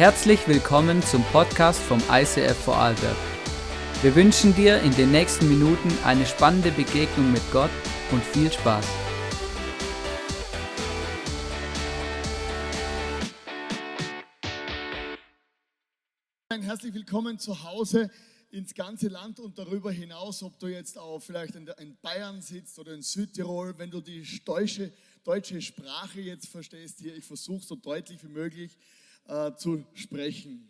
Herzlich willkommen zum Podcast vom ICF Vorarlberg. Wir wünschen dir in den nächsten Minuten eine spannende Begegnung mit Gott und viel Spaß. Herzlich willkommen zu Hause ins ganze Land und darüber hinaus, ob du jetzt auch vielleicht in, Bayern sitzt oder in Südtirol, wenn du die deutsche, deutsche Sprache jetzt verstehst hier, ich versuche so deutlich wie möglich äh, zu sprechen.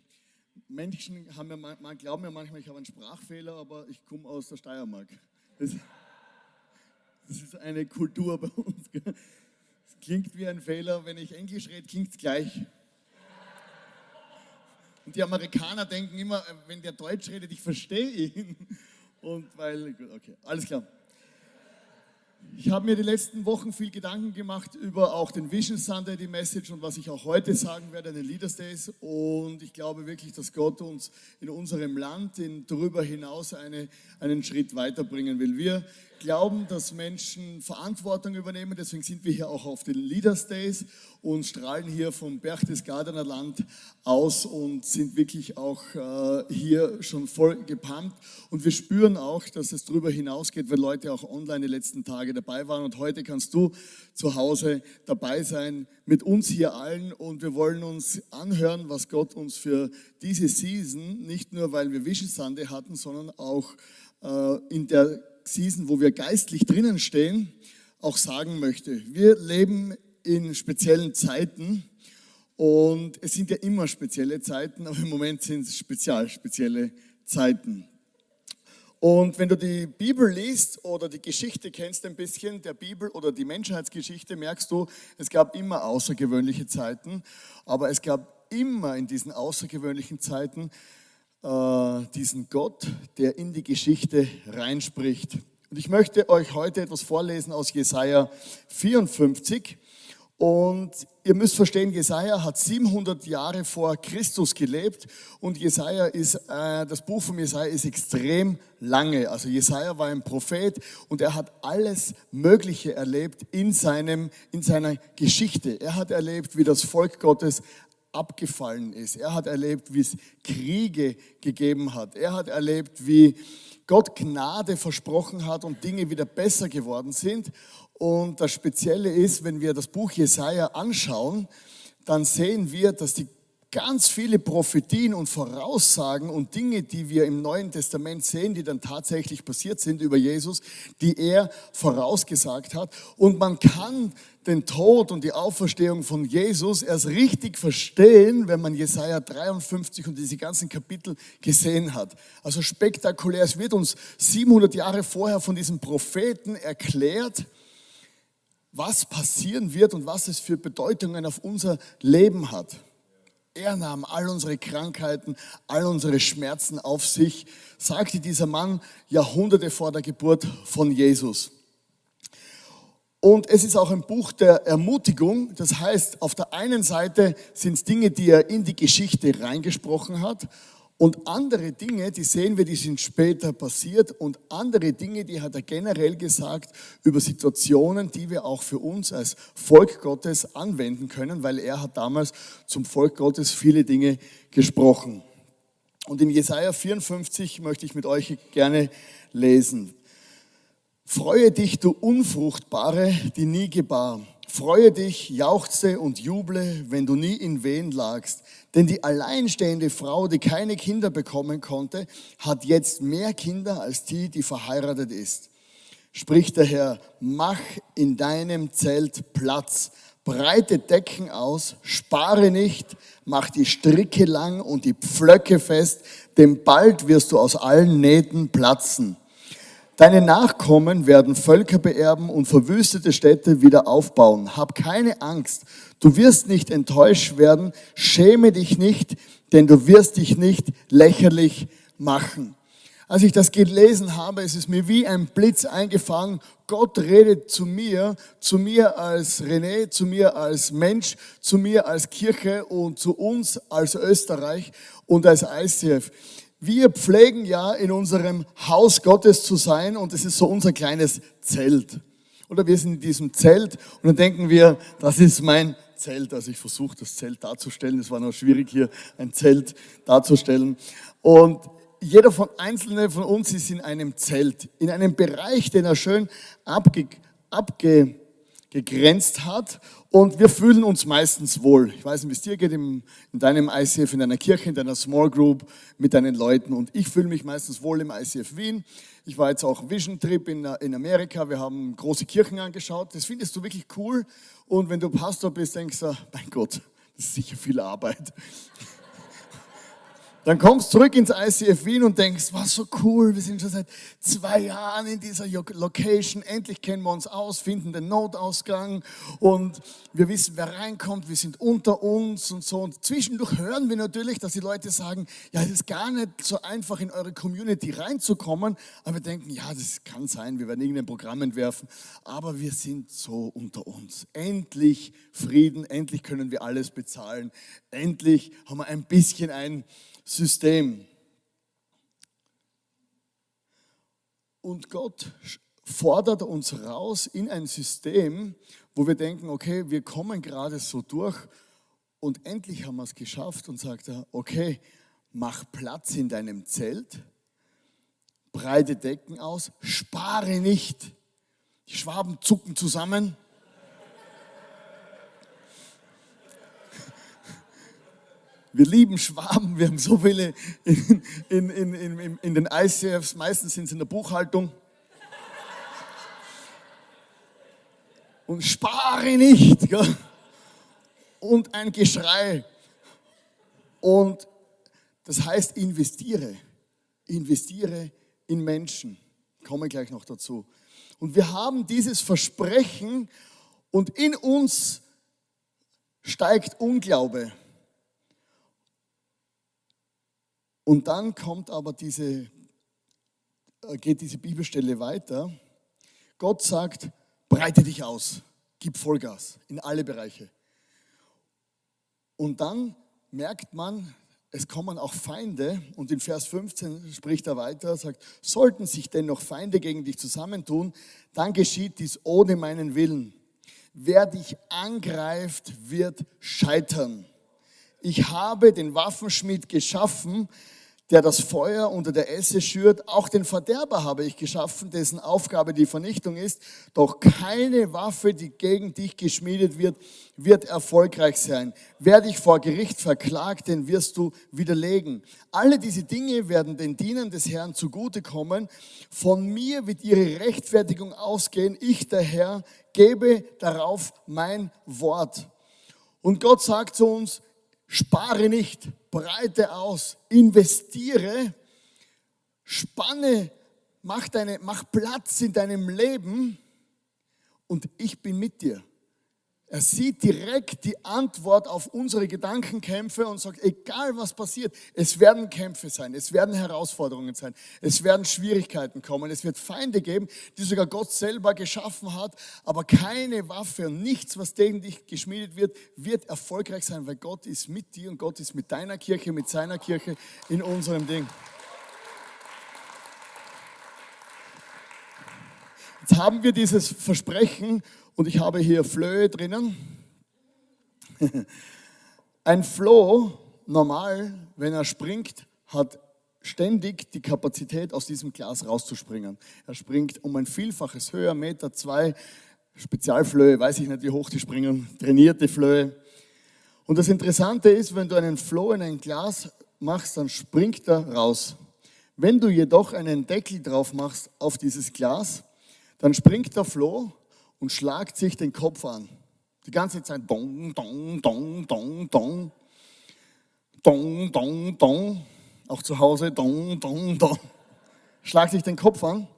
Menschen haben ja, man, glauben ja manchmal, ich habe einen Sprachfehler, aber ich komme aus der Steiermark. Das, das ist eine Kultur bei uns. Es klingt wie ein Fehler, wenn ich Englisch rede, klingt es gleich. Und die Amerikaner denken immer, wenn der Deutsch redet, ich verstehe ihn. Und weil, okay, alles klar. Ich habe mir die letzten Wochen viel Gedanken gemacht über auch den Vision Sunday, die Message und was ich auch heute sagen werde, den Leaders Days. Und ich glaube wirklich, dass Gott uns in unserem Land in, darüber hinaus eine, einen Schritt weiterbringen will. Wir glauben, dass Menschen Verantwortung übernehmen. Deswegen sind wir hier auch auf den Leaders Days und strahlen hier vom Berchtesgadener Land aus und sind wirklich auch äh, hier schon voll gepumpt. Und wir spüren auch, dass es darüber hinausgeht, weil Leute auch online die letzten Tage dabei waren. Und heute kannst du zu Hause dabei sein mit uns hier allen. Und wir wollen uns anhören, was Gott uns für diese Season, nicht nur weil wir Vision Sunday hatten, sondern auch äh, in der Season, wo wir geistlich drinnen stehen, auch sagen möchte. Wir leben in speziellen Zeiten und es sind ja immer spezielle Zeiten, aber im Moment sind es spezial spezielle Zeiten. Und wenn du die Bibel liest oder die Geschichte kennst ein bisschen der Bibel oder die Menschheitsgeschichte, merkst du, es gab immer außergewöhnliche Zeiten, aber es gab immer in diesen außergewöhnlichen Zeiten äh, diesen Gott, der in die Geschichte reinspricht. Und ich möchte euch heute etwas vorlesen aus Jesaja 54. Und ihr müsst verstehen, Jesaja hat 700 Jahre vor Christus gelebt und Jesaja ist, äh, das Buch von Jesaja ist extrem lange. Also Jesaja war ein Prophet und er hat alles Mögliche erlebt in seinem, in seiner Geschichte. Er hat erlebt, wie das Volk Gottes abgefallen ist. Er hat erlebt, wie es Kriege gegeben hat. Er hat erlebt, wie Gott Gnade versprochen hat und Dinge wieder besser geworden sind. Und das Spezielle ist, wenn wir das Buch Jesaja anschauen, dann sehen wir, dass die ganz viele Prophetien und Voraussagen und Dinge, die wir im Neuen Testament sehen, die dann tatsächlich passiert sind über Jesus, die er vorausgesagt hat. Und man kann den Tod und die Auferstehung von Jesus erst richtig verstehen, wenn man Jesaja 53 und diese ganzen Kapitel gesehen hat. Also spektakulär. Es wird uns 700 Jahre vorher von diesem Propheten erklärt, was passieren wird und was es für Bedeutungen auf unser Leben hat. Er nahm all unsere Krankheiten, all unsere Schmerzen auf sich, sagte dieser Mann Jahrhunderte vor der Geburt von Jesus. Und es ist auch ein Buch der Ermutigung. Das heißt, auf der einen Seite sind es Dinge, die er in die Geschichte reingesprochen hat. Und andere Dinge, die sehen wir, die sind später passiert. Und andere Dinge, die hat er generell gesagt über Situationen, die wir auch für uns als Volk Gottes anwenden können, weil er hat damals zum Volk Gottes viele Dinge gesprochen. Und in Jesaja 54 möchte ich mit euch gerne lesen. Freue dich, du Unfruchtbare, die nie gebar. Freue dich, jauchze und juble, wenn du nie in Wehen lagst. Denn die alleinstehende Frau, die keine Kinder bekommen konnte, hat jetzt mehr Kinder als die, die verheiratet ist. Spricht der Herr, mach in deinem Zelt Platz, breite Decken aus, spare nicht, mach die Stricke lang und die Pflöcke fest, denn bald wirst du aus allen Nähten platzen. Deine Nachkommen werden Völker beerben und verwüstete Städte wieder aufbauen. Hab keine Angst. Du wirst nicht enttäuscht werden. Schäme dich nicht, denn du wirst dich nicht lächerlich machen. Als ich das gelesen habe, ist es mir wie ein Blitz eingefangen. Gott redet zu mir, zu mir als René, zu mir als Mensch, zu mir als Kirche und zu uns als Österreich und als ICF. Wir pflegen ja in unserem Haus Gottes zu sein und es ist so unser kleines Zelt. Oder wir sind in diesem Zelt und dann denken wir, das ist mein Zelt. Also ich versuche das Zelt darzustellen. Es war noch schwierig hier ein Zelt darzustellen. Und jeder von einzelne von uns ist in einem Zelt, in einem Bereich, den er schön abge, abgegrenzt hat. Und wir fühlen uns meistens wohl. Ich weiß nicht, wie es dir geht im, in deinem ICF, in deiner Kirche, in deiner Small Group, mit deinen Leuten. Und ich fühle mich meistens wohl im ICF Wien. Ich war jetzt auch Vision Trip in, in Amerika. Wir haben große Kirchen angeschaut. Das findest du wirklich cool. Und wenn du Pastor bist, denkst du, mein Gott, das ist sicher viel Arbeit. Dann kommst du zurück ins ICF Wien und denkst, was so cool, wir sind schon seit zwei Jahren in dieser Location, endlich kennen wir uns aus, finden den Notausgang. Und wir wissen, wer reinkommt, wir sind unter uns und so. Und zwischendurch hören wir natürlich, dass die Leute sagen, ja, es ist gar nicht so einfach in eure Community reinzukommen, aber wir denken, ja, das kann sein, wir werden irgendein Programm entwerfen, aber wir sind so unter uns. Endlich Frieden, endlich können wir alles bezahlen, endlich haben wir ein bisschen ein System. Und Gott fordert uns raus in ein System, wo wir denken, okay, wir kommen gerade so durch und endlich haben wir es geschafft und sagt er, okay, mach Platz in deinem Zelt, breite Decken aus, spare nicht. Die Schwaben zucken zusammen. Wir lieben Schwaben, wir haben so viele in, in, in, in, den ICFs, meistens sind sie in der Buchhaltung. Und spare nicht. Gell? Und ein Geschrei. Und das heißt, investiere. Investiere in Menschen. Komme gleich noch dazu. Und wir haben dieses Versprechen und in uns steigt Unglaube. Und dann kommt aber diese, äh, geht diese Bibelstelle weiter. Gott sagt, breite dich aus, gib Vollgas in alle Bereiche. Und dann merkt man, es kommen auch Feinde und in Vers 15 spricht er weiter, sagt, sollten sich dennoch Feinde gegen dich zusammentun, dann geschieht dies ohne meinen Willen. Wer dich angreift, wird scheitern. Ich habe den Waffenschmied geschaffen, der das Feuer unter der Esse schürt. Auch den Verderber habe ich geschaffen, dessen Aufgabe die Vernichtung ist. Doch keine Waffe, die gegen dich geschmiedet wird, wird erfolgreich sein. Wer dich vor Gericht verklagt, den wirst du widerlegen. Alle diese Dinge werden den Dienern des Herrn zugutekommen. Von mir wird ihre Rechtfertigung ausgehen. Ich, der Herr, gebe darauf mein Wort. Und Gott sagt zu uns, spare nicht, breite aus, investiere, spanne, mach, deine, mach Platz in deinem Leben und ich bin mit dir. Er sieht direkt die Antwort auf unsere Gedankenkämpfe und sagt, egal was passiert, es werden Kämpfe sein, es werden Herausforderungen sein, es werden Schwierigkeiten kommen, es wird Feinde geben, die sogar Gott selber geschaffen hat, aber keine Waffe und nichts, was gegen dich geschmiedet wird, wird erfolgreich sein, weil Gott ist mit dir und Gott ist mit deiner Kirche, mit seiner Kirche in unserem Ding. Jetzt haben wir dieses Versprechen und ich habe hier Flöhe drinnen. Ein Floh, normal, wenn er springt, hat ständig die Kapazität, aus diesem Glas rauszuspringen. Er springt um ein Vielfaches höher, Meter zwei, Spezialflöhe, weiß ich nicht, wie hoch die springen, trainierte Flöhe. Und das Interessante ist, wenn du einen Floh in ein Glas machst, dann springt er raus. Wenn du jedoch einen Deckel drauf machst auf dieses Glas, dann springt der Floh und schlagt sich den Kopf an. Die ganze Zeit dong, dong, dong, dong, dong. Dong, dong, dong. Auch zu Hause dong, dong, dong. Schlagt sich den Kopf an.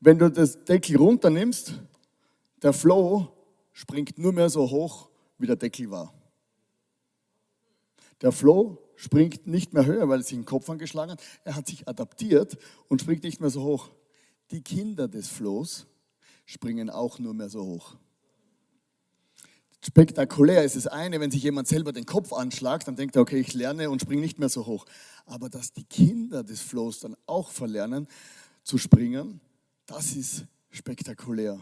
Wenn du das Deckel runternimmst, der Flow springt nur mehr so hoch, wie der Deckel war. Der Flow springt nicht mehr höher, weil er sich den Kopf angeschlagen hat. Er hat sich adaptiert und springt nicht mehr so hoch. Die Kinder des Flows springen auch nur mehr so hoch. Spektakulär ist das eine, wenn sich jemand selber den Kopf anschlagt, dann denkt er, okay, ich lerne und springe nicht mehr so hoch. Aber dass die Kinder des Flows dann auch verlernen zu springen, das ist spektakulär.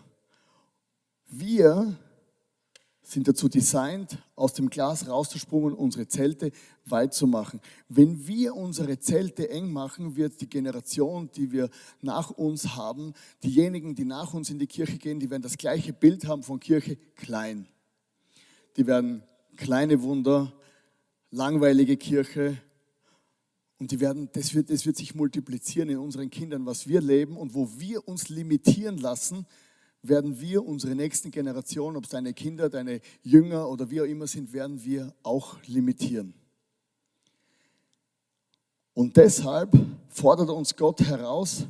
Wir sind dazu designt, aus dem Glas rauszusprungen und unsere Zelte weit zu machen. Wenn wir unsere Zelte eng machen, wird die Generation, die wir nach uns haben, diejenigen, die nach uns in die Kirche gehen, die werden das gleiche Bild haben von Kirche, klein. Die werden kleine Wunder, langweilige Kirche, und die werden, das, wird, das wird sich multiplizieren in unseren Kindern, was wir leben und wo wir uns limitieren lassen, werden wir unsere nächsten Generationen, ob es deine Kinder, deine Jünger oder wie auch immer sind, werden wir auch limitieren. Und deshalb fordert uns Gott heraus,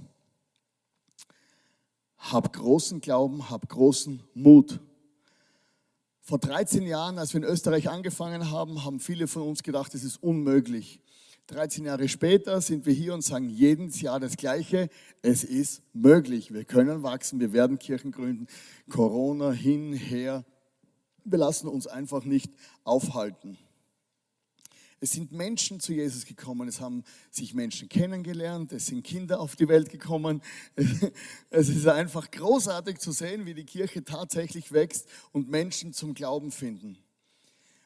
hab großen Glauben, hab großen Mut. Vor 13 Jahren, als wir in Österreich angefangen haben, haben viele von uns gedacht, es ist unmöglich. 13 Jahre später sind wir hier und sagen jedes Jahr das Gleiche. Es ist möglich. Wir können wachsen. Wir werden Kirchen gründen. Corona hin, her. Wir lassen uns einfach nicht aufhalten. Es sind Menschen zu Jesus gekommen, es haben sich Menschen kennengelernt, es sind Kinder auf die Welt gekommen. Es ist einfach großartig zu sehen, wie die Kirche tatsächlich wächst und Menschen zum Glauben finden.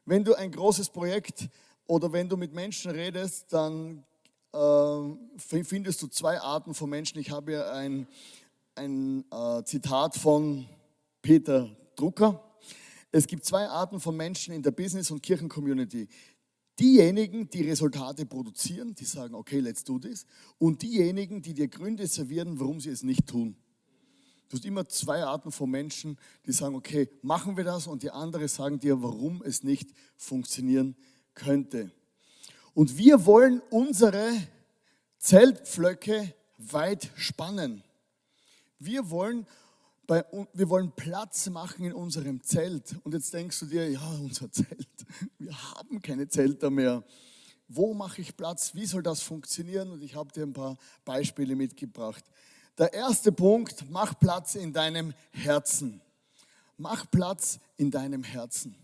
Wenn du ein großes Projekt oder wenn du mit Menschen redest, dann äh, findest du zwei Arten von Menschen. Ich habe hier ein, ein äh, Zitat von Peter Drucker. Es gibt zwei Arten von Menschen in der Business- und Kirchencommunity. Diejenigen, die Resultate produzieren, die sagen, okay, let's do this. Und diejenigen, die dir Gründe servieren, warum sie es nicht tun. Du hast immer zwei Arten von Menschen, die sagen, okay, machen wir das. Und die anderen sagen dir, warum es nicht funktionieren könnte. Und wir wollen unsere Zeltpflöcke weit spannen. Wir wollen, bei, wir wollen Platz machen in unserem Zelt. Und jetzt denkst du dir, ja, unser Zelt, wir haben keine Zelter mehr. Wo mache ich Platz? Wie soll das funktionieren? Und ich habe dir ein paar Beispiele mitgebracht. Der erste Punkt, mach Platz in deinem Herzen. Mach Platz in deinem Herzen.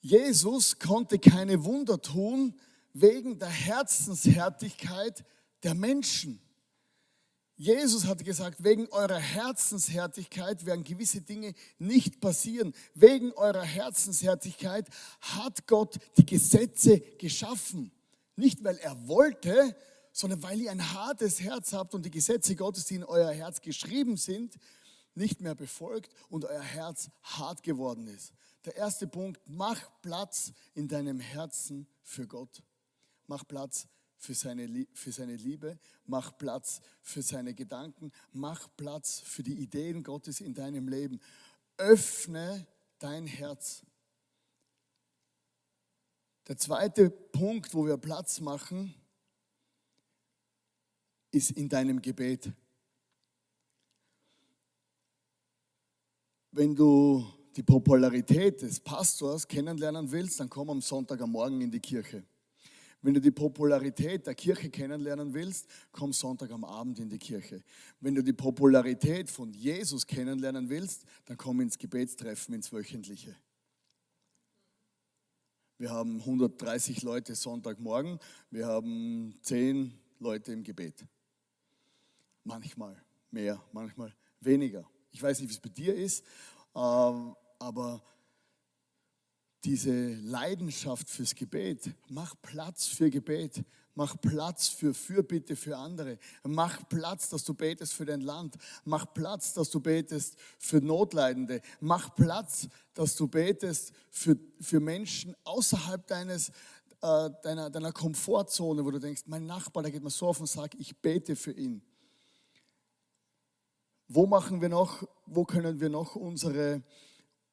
Jesus konnte keine Wunder tun wegen der Herzenshärtigkeit der Menschen. Jesus hat gesagt, wegen eurer Herzenshärtigkeit werden gewisse Dinge nicht passieren. Wegen eurer Herzenshärtigkeit hat Gott die Gesetze geschaffen. Nicht, weil er wollte, sondern weil ihr ein hartes Herz habt und die Gesetze Gottes, die in euer Herz geschrieben sind, nicht mehr befolgt und euer Herz hart geworden ist. Der erste Punkt, mach Platz in deinem Herzen für Gott. Mach Platz für seine, für seine Liebe, mach Platz für seine Gedanken, mach Platz für die Ideen Gottes in deinem Leben. Öffne dein Herz. Der zweite Punkt, wo wir Platz machen, ist in deinem Gebet. Wenn du die Popularität des Pastors kennenlernen willst, dann komm am Sonntag am Morgen in die Kirche. Wenn du die Popularität der Kirche kennenlernen willst, komm Sonntag am Abend in die Kirche. Wenn du die Popularität von Jesus kennenlernen willst, dann komm ins Gebetstreffen, ins Wöchentliche. Wir haben 130 Leute Sonntagmorgen, wir haben 10 Leute im Gebet. Manchmal mehr, manchmal weniger. Ich weiß nicht, wie es bei dir ist, aber diese Leidenschaft fürs Gebet, mach Platz für Gebet, mach Platz für Fürbitte für andere, mach Platz, dass du betest für dein Land, mach Platz, dass du betest für Notleidende, mach Platz, dass du betest für, für Menschen außerhalb deines, äh, deiner, deiner Komfortzone, wo du denkst, mein Nachbar, der geht mir so auf und sagt, ich bete für ihn. Wo machen wir noch, wo können wir noch unsere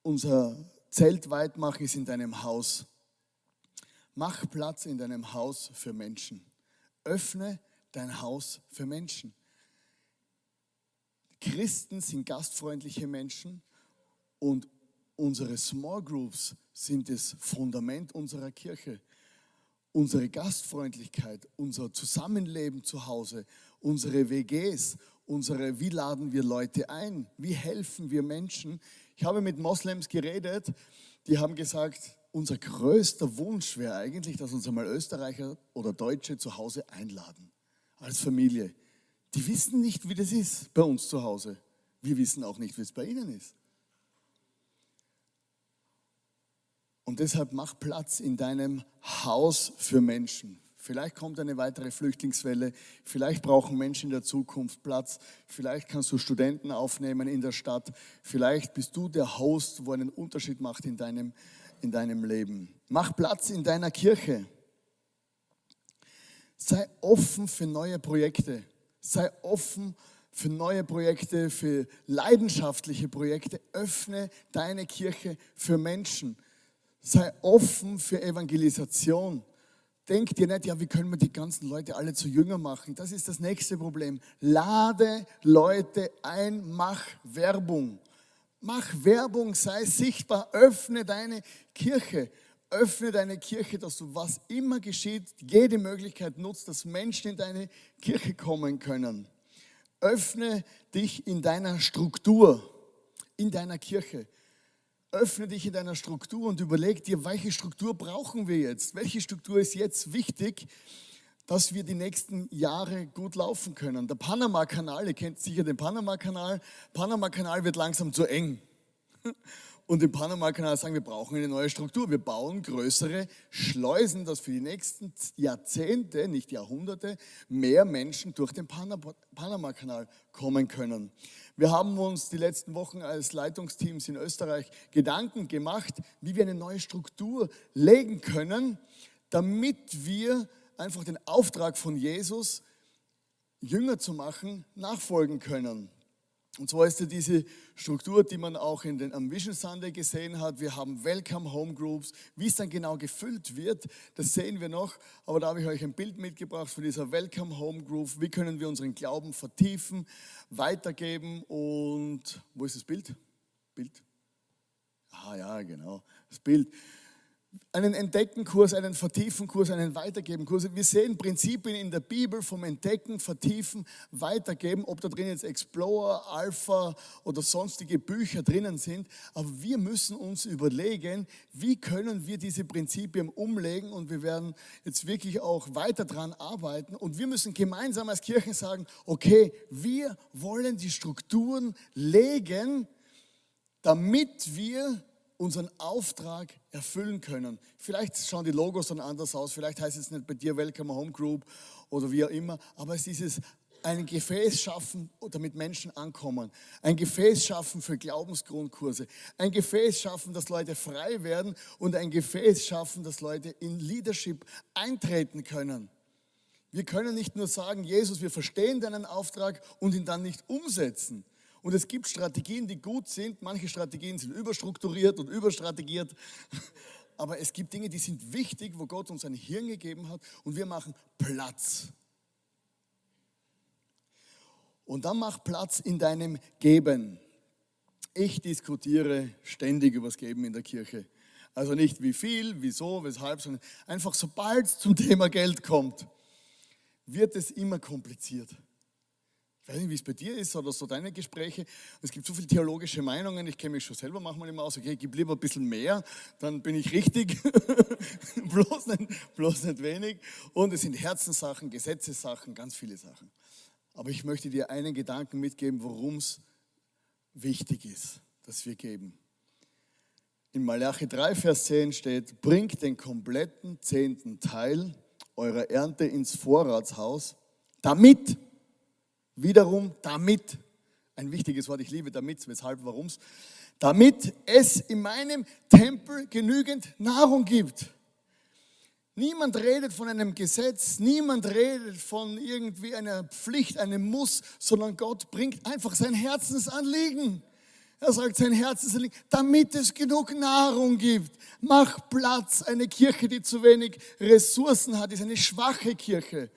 unser Zelt weit machen, ist in deinem Haus. Mach Platz in deinem Haus für Menschen. Öffne dein Haus für Menschen. Christen sind gastfreundliche Menschen und unsere Small Groups sind das Fundament unserer Kirche. Unsere Gastfreundlichkeit, unser Zusammenleben zu Hause, unsere WGs, unsere, wie laden wir Leute ein, wie helfen wir Menschen, ich habe mit Moslems geredet, die haben gesagt, unser größter Wunsch wäre eigentlich, dass uns einmal Österreicher oder Deutsche zu Hause einladen, als Familie. Die wissen nicht, wie das ist bei uns zu Hause. Wir wissen auch nicht, wie es bei ihnen ist. Und deshalb mach Platz in deinem Haus für Menschen. Vielleicht kommt eine weitere Flüchtlingswelle, vielleicht brauchen Menschen in der Zukunft Platz, vielleicht kannst du Studenten aufnehmen in der Stadt, vielleicht bist du der Host, wo einen Unterschied macht in deinem, in deinem Leben. Mach Platz in deiner Kirche. Sei offen für neue Projekte. Sei offen für neue Projekte, für leidenschaftliche Projekte. Öffne deine Kirche für Menschen. Sei offen für Evangelisation. Denk dir nicht, ja, wie können wir die ganzen Leute alle zu Jünger machen? Das ist das nächste Problem. Lade Leute ein, mach Werbung. Mach Werbung, sei sichtbar, öffne deine Kirche. Öffne deine Kirche, dass du, was immer geschieht, jede Möglichkeit nutzt, dass Menschen in deine Kirche kommen können. Öffne dich in deiner Struktur, in deiner Kirche öffne dich in deiner Struktur und überleg dir, welche Struktur brauchen wir jetzt? Welche Struktur ist jetzt wichtig, dass wir die nächsten Jahre gut laufen können? Der Panama-Kanal, ihr kennt sicher den Panama-Kanal. Panama-Kanal wird langsam zu eng. Und im Panama-Kanal sagen wir, brauchen eine neue Struktur. Wir bauen größere Schleusen, dass für die nächsten Jahrzehnte, nicht Jahrhunderte, mehr Menschen durch den Panama-Kanal kommen können. Wir haben uns die letzten Wochen als Leitungsteams in Österreich Gedanken gemacht, wie wir eine neue Struktur legen können, damit wir einfach den Auftrag von Jesus, Jünger zu machen, nachfolgen können. Und zwar ist ja diese Struktur, die man auch in den, am Vision Sunday gesehen hat. Wir haben Welcome Home Groups. Wie es dann genau gefüllt wird, das sehen wir noch. Aber da habe ich euch ein Bild mitgebracht von dieser Welcome Home Group. Wie können wir unseren Glauben vertiefen, weitergeben und wo ist das Bild? Bild? Ah ja, genau, das Bild einen Entdeckenkurs, einen Vertiefenkurs, einen Weitergebenkurs. Wir sehen Prinzipien in der Bibel vom Entdecken, Vertiefen, Weitergeben, ob da drin jetzt Explorer, Alpha oder sonstige Bücher drinnen sind. Aber wir müssen uns überlegen, wie können wir diese Prinzipien umlegen und wir werden jetzt wirklich auch weiter dran arbeiten. Und wir müssen gemeinsam als Kirche sagen, okay, wir wollen die Strukturen legen, damit wir unseren Auftrag erfüllen können. Vielleicht schauen die Logos dann anders aus, vielleicht heißt es nicht bei dir Welcome Home Group oder wie auch immer, aber es ist es, ein Gefäß schaffen, damit Menschen ankommen. Ein Gefäß schaffen für Glaubensgrundkurse. Ein Gefäß schaffen, dass Leute frei werden und ein Gefäß schaffen, dass Leute in Leadership eintreten können. Wir können nicht nur sagen, Jesus, wir verstehen deinen Auftrag und ihn dann nicht umsetzen. Und es gibt Strategien, die gut sind. Manche Strategien sind überstrukturiert und überstrategiert. Aber es gibt Dinge, die sind wichtig, wo Gott uns ein Hirn gegeben hat und wir machen Platz. Und dann mach Platz in deinem Geben. Ich diskutiere ständig über das Geben in der Kirche. Also nicht wie viel, wieso, weshalb, sondern einfach sobald es zum Thema Geld kommt, wird es immer kompliziert. Ich weiß nicht, wie es bei dir ist oder so deine Gespräche. Es gibt so viele theologische Meinungen. Ich kenne mich schon selber manchmal immer aus. Okay, gib lieber ein bisschen mehr, dann bin ich richtig. bloß, nicht, bloß nicht wenig. Und es sind Herzenssachen, Gesetzessachen, ganz viele Sachen. Aber ich möchte dir einen Gedanken mitgeben, worum es wichtig ist, dass wir geben. In Malachi 3, Vers 10 steht, bringt den kompletten zehnten Teil eurer Ernte ins Vorratshaus, damit Wiederum damit, ein wichtiges Wort, ich liebe damit, weshalb, warum's, damit es in meinem Tempel genügend Nahrung gibt. Niemand redet von einem Gesetz, niemand redet von irgendwie einer Pflicht, einem Muss, sondern Gott bringt einfach sein Herzensanliegen. Er sagt sein Herzensanliegen, damit es genug Nahrung gibt. Mach Platz. Eine Kirche, die zu wenig Ressourcen hat, ist eine schwache Kirche.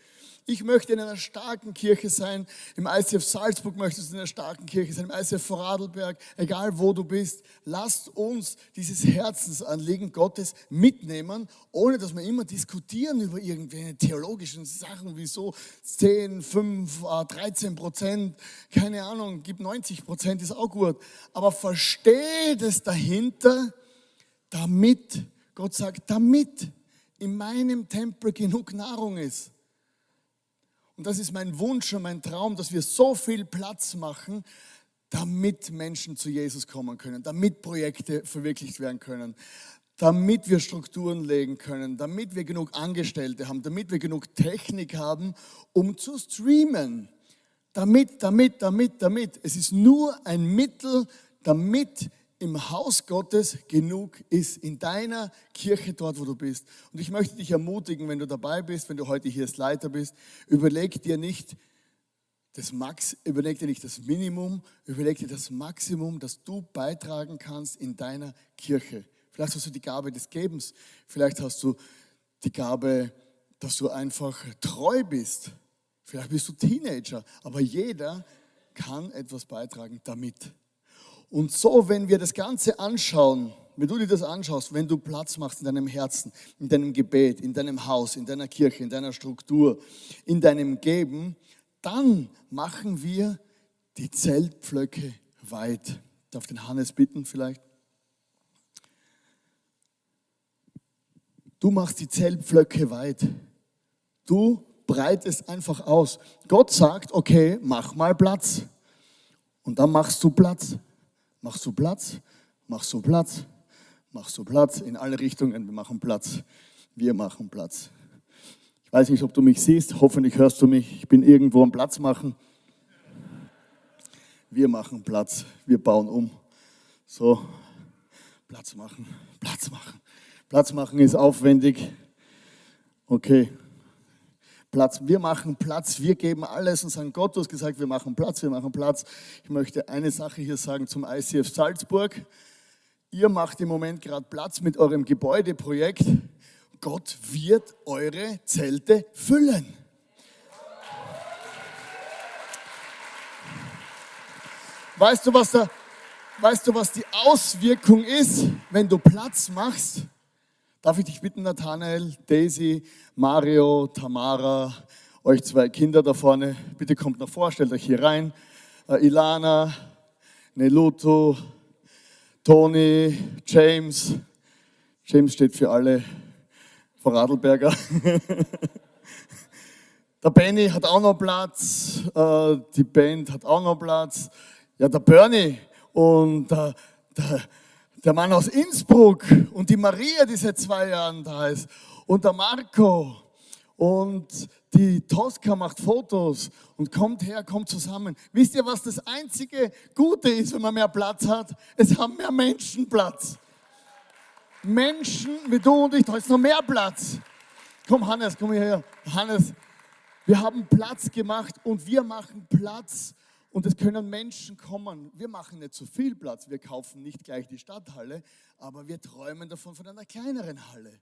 Ich möchte in einer starken Kirche sein. Im ICF Salzburg möchtest du in einer starken Kirche sein. Im ICF Vorarlberg, egal wo du bist. Lasst uns dieses Herzensanliegen Gottes mitnehmen, ohne dass wir immer diskutieren über irgendwelche theologischen Sachen, wieso 10, 5, 13 Prozent, keine Ahnung, gibt 90 Prozent, ist auch gut. Aber versteht es dahinter, damit, Gott sagt, damit in meinem Tempel genug Nahrung ist. Und das ist mein Wunsch und mein Traum, dass wir so viel Platz machen, damit Menschen zu Jesus kommen können, damit Projekte verwirklicht werden können. damit wir Strukturen legen können, damit wir genug Angestellte haben, damit wir genug Technik haben, um zu streamen. Damit, damit, damit, damit. Es ist nur ein Mittel, damit im Haus Gottes genug ist, in deiner Kirche dort, wo du bist. Und ich möchte dich ermutigen, wenn du dabei bist, wenn du heute hier als Leiter bist, überleg dir nicht das Max, überleg dir nicht das Minimum, überleg dir das Maximum, das du beitragen kannst in deiner Kirche. Vielleicht hast du die Gabe des Gebens, vielleicht hast du die Gabe, dass du einfach treu bist. Vielleicht bist du Teenager, aber jeder kann etwas beitragen damit. Und so, wenn wir das Ganze anschauen, wenn du dir das anschaust, wenn du Platz machst in deinem Herzen, in deinem Gebet, in deinem Haus, in deiner Kirche, in deiner Struktur, in deinem Geben, dann machen wir die Zeltpflöcke weit. Ich darf den Hannes bitten vielleicht? Du machst die Zeltpflöcke weit. Du breitest einfach aus. Gott sagt, okay, mach mal Platz. Und dann machst du Platz. Machst du Platz, machst du Platz, machst du Platz in alle Richtungen. Wir machen Platz. Wir machen Platz. Ich weiß nicht, ob du mich siehst. Hoffentlich hörst du mich. Ich bin irgendwo am Platz machen. Wir machen Platz. Wir bauen um. So, Platz machen, Platz machen. Platz machen ist aufwendig. Okay. Platz. Wir machen Platz, wir geben alles und sagen, Gott, du hast gesagt, wir machen Platz, wir machen Platz. Ich möchte eine Sache hier sagen zum ICF Salzburg. Ihr macht im Moment gerade Platz mit eurem Gebäudeprojekt. Gott wird eure Zelte füllen. Weißt du, was, da, weißt du, was die Auswirkung ist, wenn du Platz machst? Darf ich dich bitten, Nathanael, Daisy, Mario, Tamara, euch zwei Kinder da vorne, bitte kommt nach vor, stellt euch hier rein. Uh, Ilana, Neluto, Toni, James. James steht für alle Vorarlberger. der Benny hat auch noch Platz, uh, die Band hat auch noch Platz. Ja, der Bernie und uh, der der Mann aus Innsbruck und die Maria, die seit zwei Jahren da ist und der Marco und die Tosca macht Fotos und kommt her, kommt zusammen. Wisst ihr, was das einzige Gute ist, wenn man mehr Platz hat? Es haben mehr Menschen Platz. Menschen wie du und ich, da ist noch mehr Platz. Komm, Hannes, komm hierher. Hannes, wir haben Platz gemacht und wir machen Platz und es können Menschen kommen. Wir machen nicht zu so viel Platz. Wir kaufen nicht gleich die Stadthalle, aber wir träumen davon von einer kleineren Halle.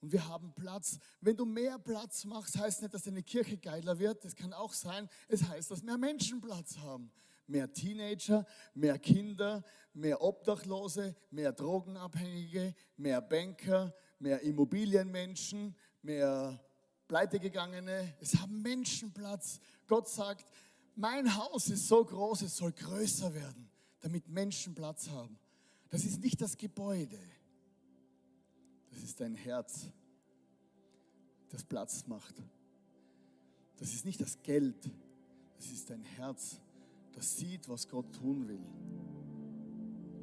Und wir haben Platz. Wenn du mehr Platz machst, heißt nicht, dass deine Kirche geiler wird. Das kann auch sein. Es heißt, dass mehr Menschen Platz haben. Mehr Teenager, mehr Kinder, mehr Obdachlose, mehr Drogenabhängige, mehr Banker, mehr Immobilienmenschen, mehr Pleitegegangene. Es haben Menschen Platz. Gott sagt, mein Haus ist so groß, es soll größer werden, damit Menschen Platz haben. Das ist nicht das Gebäude, das ist dein Herz, das Platz macht. Das ist nicht das Geld, das ist dein Herz, das sieht, was Gott tun will.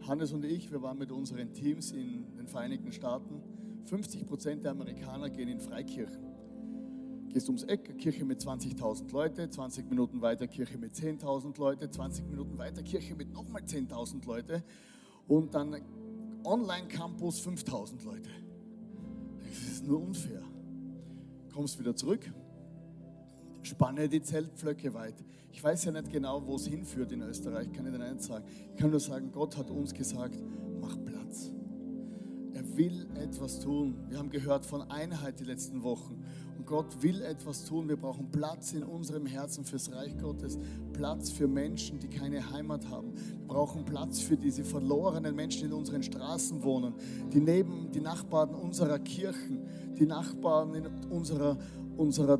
Hannes und ich, wir waren mit unseren Teams in den Vereinigten Staaten. 50 Prozent der Amerikaner gehen in Freikirchen. Gehst ums Eck, Kirche mit 20.000 Leute, 20 Minuten weiter Kirche mit 10.000 Leute, 20 Minuten weiter Kirche mit nochmal 10.000 Leute und dann Online-Campus 5.000 Leute. Das ist nur unfair. Kommst wieder zurück, spanne die Zeltpflöcke weit. Ich weiß ja nicht genau, wo es hinführt in Österreich, kann ich dir nicht sagen. Ich kann nur sagen, Gott hat uns gesagt, mach Platz. Er will etwas tun. Wir haben gehört von Einheit die letzten Wochen. Und Gott will etwas tun. Wir brauchen Platz in unserem Herzen fürs Reich Gottes. Platz für Menschen, die keine Heimat haben. Wir brauchen Platz für diese verlorenen Menschen, die in unseren Straßen wohnen. Die neben die Nachbarn unserer Kirchen, die Nachbarn in unserer, unserer,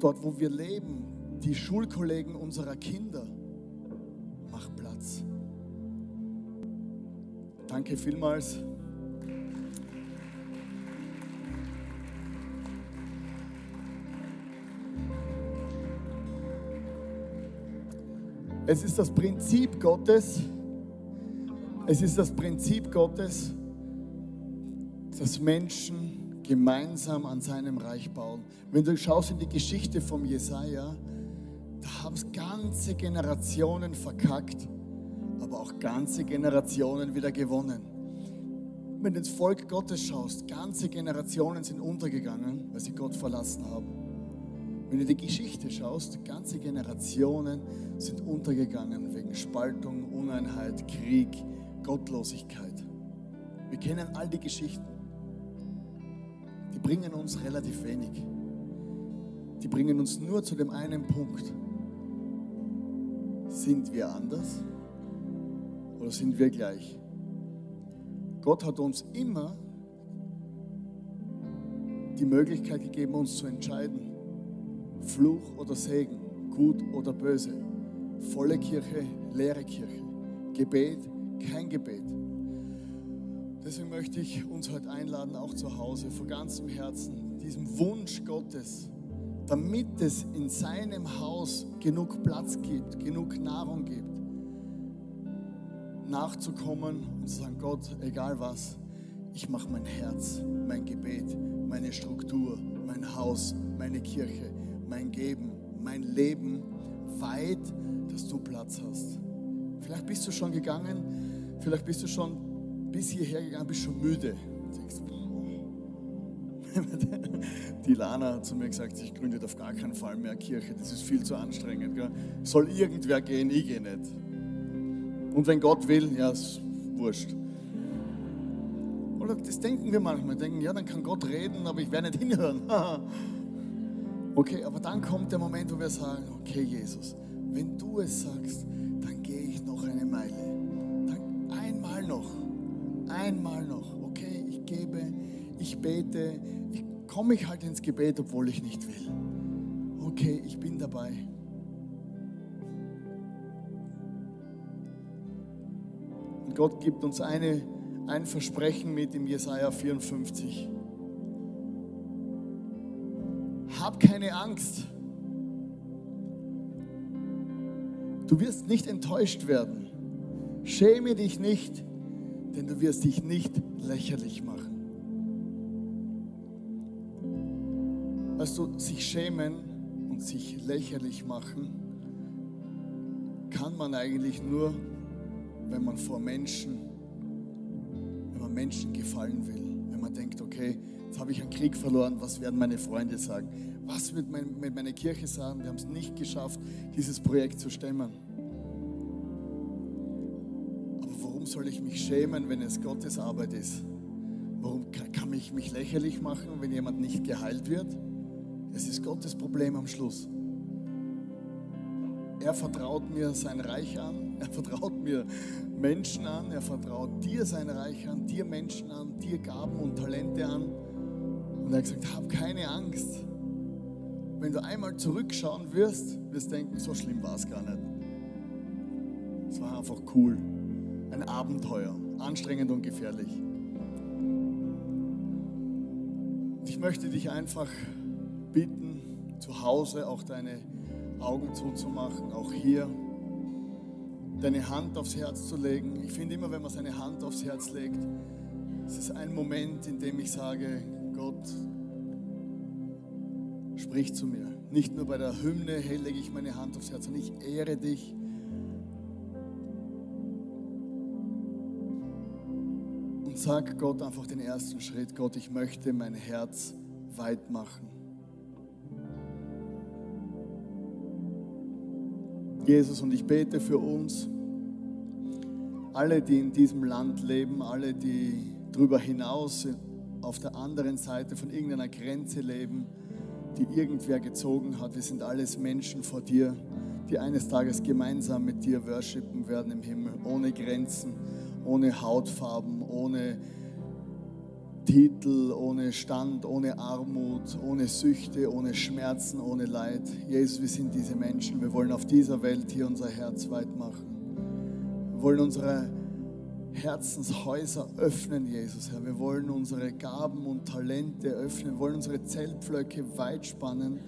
dort wo wir leben, die Schulkollegen unserer Kinder. Mach Platz. Danke vielmals. Es ist das Prinzip Gottes, es ist das Prinzip Gottes, dass Menschen gemeinsam an seinem Reich bauen. Wenn du schaust in die Geschichte vom Jesaja, da haben es ganze Generationen verkackt, aber auch ganze Generationen wieder gewonnen. Wenn du ins Volk Gottes schaust, ganze Generationen sind untergegangen, weil sie Gott verlassen haben. Wenn du die Geschichte schaust, ganze Generationen sind untergegangen wegen Spaltung, Uneinheit, Krieg, Gottlosigkeit. Wir kennen all die Geschichten. Die bringen uns relativ wenig. Die bringen uns nur zu dem einen Punkt. Sind wir anders oder sind wir gleich? Gott hat uns immer die Möglichkeit gegeben, uns zu entscheiden. Fluch oder Segen, gut oder böse, volle Kirche, leere Kirche, Gebet, kein Gebet. Deswegen möchte ich uns heute einladen, auch zu Hause, von ganzem Herzen, diesem Wunsch Gottes, damit es in seinem Haus genug Platz gibt, genug Nahrung gibt, nachzukommen und zu sagen, Gott, egal was, ich mache mein Herz, mein Gebet, meine Struktur, mein Haus, meine Kirche, mein Geben, mein Leben weit, dass du Platz hast. Vielleicht bist du schon gegangen, vielleicht bist du schon bis hierher gegangen, bist schon müde. Die Lana hat zu mir gesagt, ich gründe auf gar keinen Fall mehr Kirche, das ist viel zu anstrengend. Gell? Soll irgendwer gehen, ich gehe nicht. Und wenn Gott will, ja, ist wurscht. Oder das denken wir manchmal, denken, ja, dann kann Gott reden, aber ich werde nicht hinhören. Okay, aber dann kommt der Moment, wo wir sagen, okay, Jesus, wenn du es sagst, dann gehe ich noch eine Meile. Dann einmal noch, einmal noch, okay, ich gebe, ich bete, ich komme ich halt ins Gebet, obwohl ich nicht will. Okay, ich bin dabei. Und Gott gibt uns eine, ein Versprechen mit im Jesaja 54. Hab keine Angst. Du wirst nicht enttäuscht werden. Schäme dich nicht, denn du wirst dich nicht lächerlich machen. Du, sich schämen und sich lächerlich machen kann man eigentlich nur wenn man vor Menschen, wenn man Menschen gefallen will, wenn man denkt, okay, jetzt habe ich einen Krieg verloren, was werden meine Freunde sagen? Was wird mein, meine Kirche sagen? Wir haben es nicht geschafft, dieses Projekt zu stemmen. Aber warum soll ich mich schämen, wenn es Gottes Arbeit ist? Warum kann ich mich lächerlich machen, wenn jemand nicht geheilt wird? Es ist Gottes Problem am Schluss. Er vertraut mir sein Reich an, er vertraut mir Menschen an, er vertraut dir sein Reich an, dir Menschen an, dir Gaben und Talente an. Und er hat gesagt, hab keine Angst. Wenn du einmal zurückschauen wirst, wirst du denken, so schlimm war es gar nicht. Es war einfach cool. Ein Abenteuer, anstrengend und gefährlich. Ich möchte dich einfach bitten, zu Hause auch deine Augen zuzumachen, auch hier deine Hand aufs Herz zu legen. Ich finde immer, wenn man seine Hand aufs Herz legt, es ist ein Moment, in dem ich sage, Gott, sprich zu mir. Nicht nur bei der Hymne, hey, lege ich meine Hand aufs Herz, sondern ich ehre dich. Und sag Gott einfach den ersten Schritt, Gott, ich möchte mein Herz weit machen. Jesus, und ich bete für uns, alle, die in diesem Land leben, alle, die darüber hinaus auf der anderen Seite von irgendeiner Grenze leben, die irgendwer gezogen hat. Wir sind alles Menschen vor dir, die eines Tages gemeinsam mit dir worshipen werden im Himmel, ohne Grenzen, ohne Hautfarben, ohne Titel, ohne Stand, ohne Armut, ohne Süchte, ohne Schmerzen, ohne Leid. Jesus, wir sind diese Menschen. Wir wollen auf dieser Welt hier unser Herz weit machen. Wir wollen unsere Herzenshäuser öffnen, Jesus, Herr. Wir wollen unsere Gaben und Talente öffnen. Wir wollen unsere Zeltpflöcke weit spannen,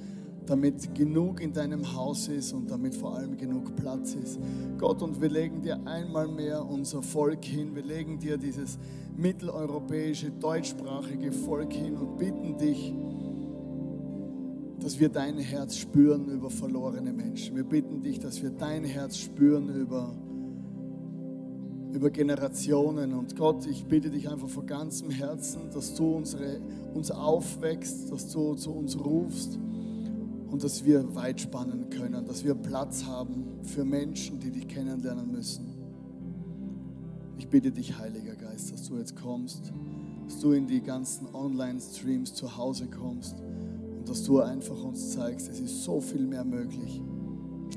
damit genug in deinem Haus ist und damit vor allem genug Platz ist. Gott, und wir legen dir einmal mehr unser Volk hin. Wir legen dir dieses mitteleuropäische, deutschsprachige Volk hin und bitten dich, dass wir dein Herz spüren über verlorene Menschen. Wir bitten dich, dass wir dein Herz spüren über, über Generationen. Und Gott, ich bitte dich einfach von ganzem Herzen, dass du unsere, uns aufwächst, dass du zu uns rufst und dass wir weit spannen können, dass wir Platz haben für Menschen, die dich kennenlernen müssen. Ich bitte dich, Heiliger Geist, dass du jetzt kommst, dass du in die ganzen Online-Streams zu Hause kommst und dass du einfach uns zeigst, es ist so viel mehr möglich.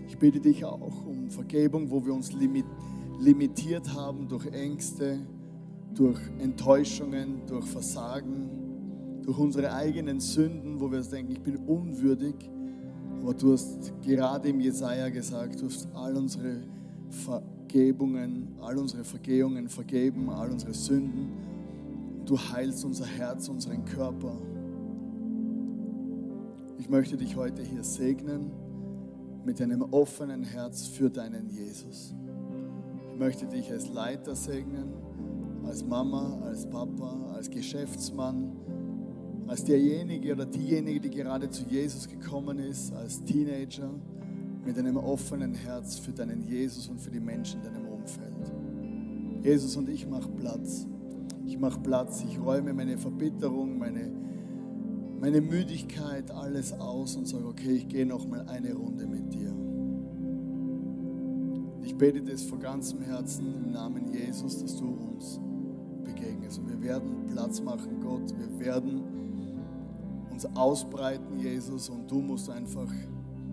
Ich bitte dich auch um Vergebung, wo wir uns limitiert haben durch Ängste, durch Enttäuschungen, durch Versagen, durch unsere eigenen Sünden, wo wir denken, ich bin unwürdig. Aber du hast gerade im Jesaja gesagt, du hast all unsere Vergebungen, all unsere Vergehungen vergeben, all unsere Sünden. Du heilst unser Herz, unseren Körper. Ich möchte dich heute hier segnen mit einem offenen Herz für deinen Jesus. Ich möchte dich als Leiter segnen, als Mama, als Papa, als Geschäftsmann, als derjenige oder diejenige, die gerade zu Jesus gekommen ist, als Teenager, mit einem offenen Herz für deinen Jesus und für die Menschen in deinem Umfeld. Jesus und ich mache Platz. Ich mache Platz. Ich räume meine Verbitterung, meine meine Müdigkeit, alles aus und sage, okay, ich gehe noch mal eine Runde mit dir. Bete das von ganzem Herzen im Namen Jesus, dass du uns begegnest. Und wir werden Platz machen, Gott. Wir werden uns ausbreiten, Jesus. Und du musst einfach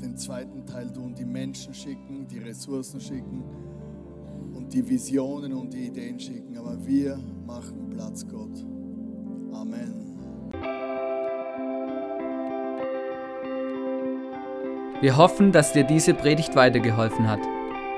den zweiten Teil tun, die Menschen schicken, die Ressourcen schicken und die Visionen und die Ideen schicken. Aber wir machen Platz, Gott. Amen. Wir hoffen, dass dir diese Predigt weitergeholfen hat.